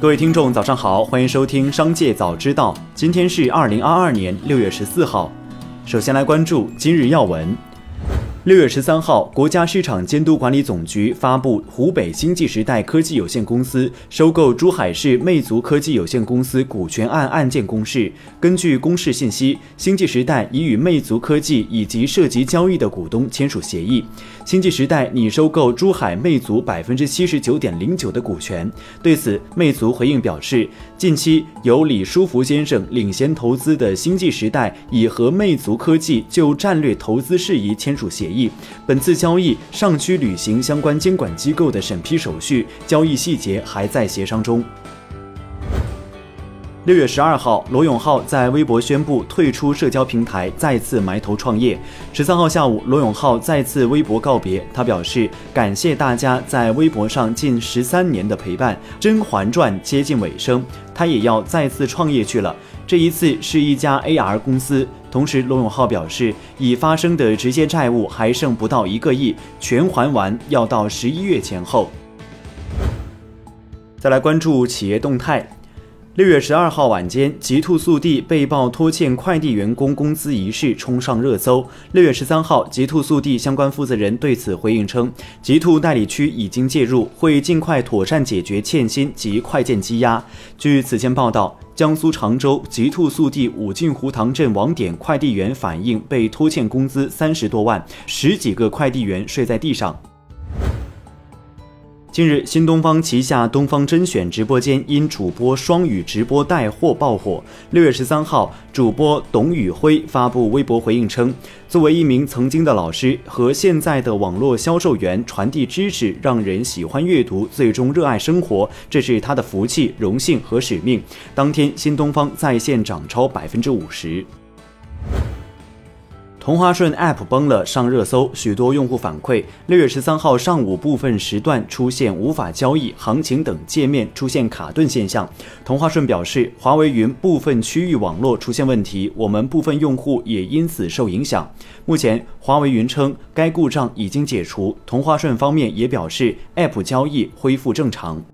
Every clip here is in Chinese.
各位听众，早上好，欢迎收听《商界早知道》。今天是二零二二年六月十四号。首先来关注今日要闻。六月十三号，国家市场监督管理总局发布湖北星际时代科技有限公司收购珠海市魅族科技有限公司股权案案件公示。根据公示信息，星际时代已与魅族科技以及涉及交易的股东签署协议，星际时代拟收购珠海魅族百分之七十九点零九的股权。对此，魅族回应表示，近期由李书福先生领衔投资的星际时代已和魅族科技就战略投资事宜签署协议协议。本次交易尚需履行相关监管机构的审批手续，交易细节还在协商中。六月十二号，罗永浩在微博宣布退出社交平台，再次埋头创业。十三号下午，罗永浩再次微博告别，他表示感谢大家在微博上近十三年的陪伴，《甄嬛传》接近尾声，他也要再次创业去了。这一次是一家 AR 公司。同时，罗永浩表示，已发生的直接债务还剩不到一个亿，全还完要到十一月前后。再来关注企业动态。六月十二号晚间，极兔速递被曝拖欠快递员工工资一事冲上热搜。六月十三号，极兔速递相关负责人对此回应称，极兔代理区已经介入，会尽快妥善解决欠薪及快件积压。据此前报道，江苏常州极兔速递武进湖塘镇网点快递员反映被拖欠工资三十多万，十几个快递员睡在地上。近日，新东方旗下东方甄选直播间因主播双语直播带货爆火。六月十三号，主播董宇辉发布微博回应称：“作为一名曾经的老师和现在的网络销售员，传递知识，让人喜欢阅读，最终热爱生活，这是他的福气、荣幸和使命。”当天，新东方在线涨超百分之五十。同花顺 App 崩了，上热搜。许多用户反馈，六月十三号上午部分时段出现无法交易、行情等界面出现卡顿现象。同花顺表示，华为云部分区域网络出现问题，我们部分用户也因此受影响。目前，华为云称该故障已经解除。同花顺方面也表示，App 交易恢复正常。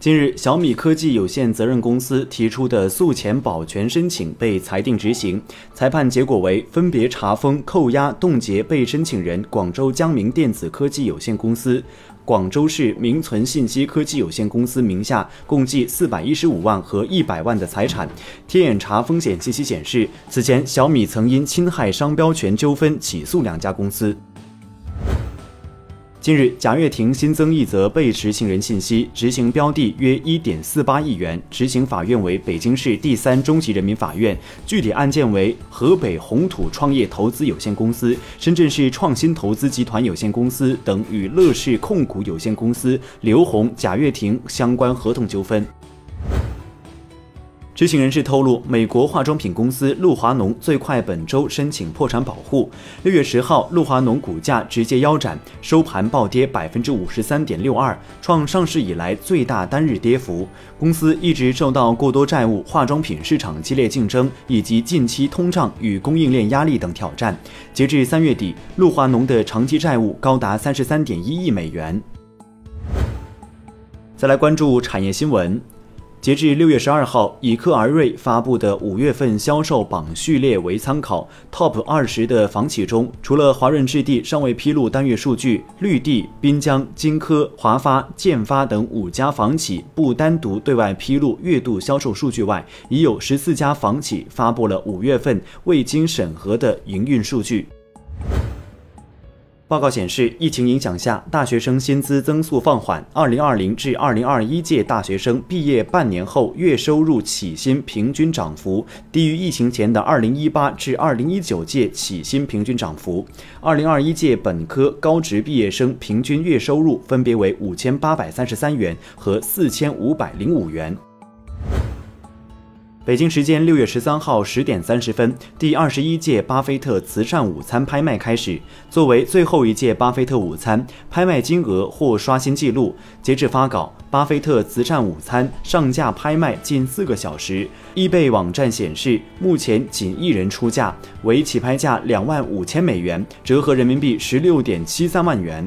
近日，小米科技有限责任公司提出的诉前保全申请被裁定执行，裁判结果为分别查封、扣押、冻结被申请人广州江明电子科技有限公司、广州市名存信息科技有限公司名下共计四百一十五万和一百万的财产。天眼查风险信息显示，此前小米曾因侵害商标权纠纷起诉两家公司。近日，贾跃亭新增一则被执行人信息，执行标的约一点四八亿元，执行法院为北京市第三中级人民法院，具体案件为河北红土创业投资有限公司、深圳市创新投资集团有限公司等与乐视控股有限公司刘宏、贾跃亭相关合同纠纷。知情人士透露，美国化妆品公司露华浓最快本周申请破产保护。六月十号，露华浓股价直接腰斩，收盘暴跌百分之五十三点六二，创上市以来最大单日跌幅。公司一直受到过多债务、化妆品市场激烈竞争以及近期通胀与供应链压力等挑战。截至三月底，露华浓的长期债务高达三十三点一亿美元。再来关注产业新闻。截至六月十二号，以克而瑞发布的五月份销售榜序列为参考，Top 二十的房企中，除了华润置地尚未披露单月数据，绿地、滨江、金科、华发、建发等五家房企不单独对外披露月度销售数据外，已有十四家房企发布了五月份未经审核的营运数据。报告显示，疫情影响下，大学生薪资增速放缓。二零二零至二零二一届大学生毕业半年后月收入起薪平均涨幅低于疫情前的二零一八至二零一九届起薪平均涨幅。二零二一届本科高职毕业生平均月收入分别为五千八百三十三元和四千五百零五元。北京时间六月十三号十点三十分，第二十一届巴菲特慈善午餐拍卖开始。作为最后一届巴菲特午餐，拍卖金额或刷新纪录。截至发稿，巴菲特慈善午餐上架拍卖近四个小时。易贝网站显示，目前仅一人出价，为起拍价两万五千美元，折合人民币十六点七三万元。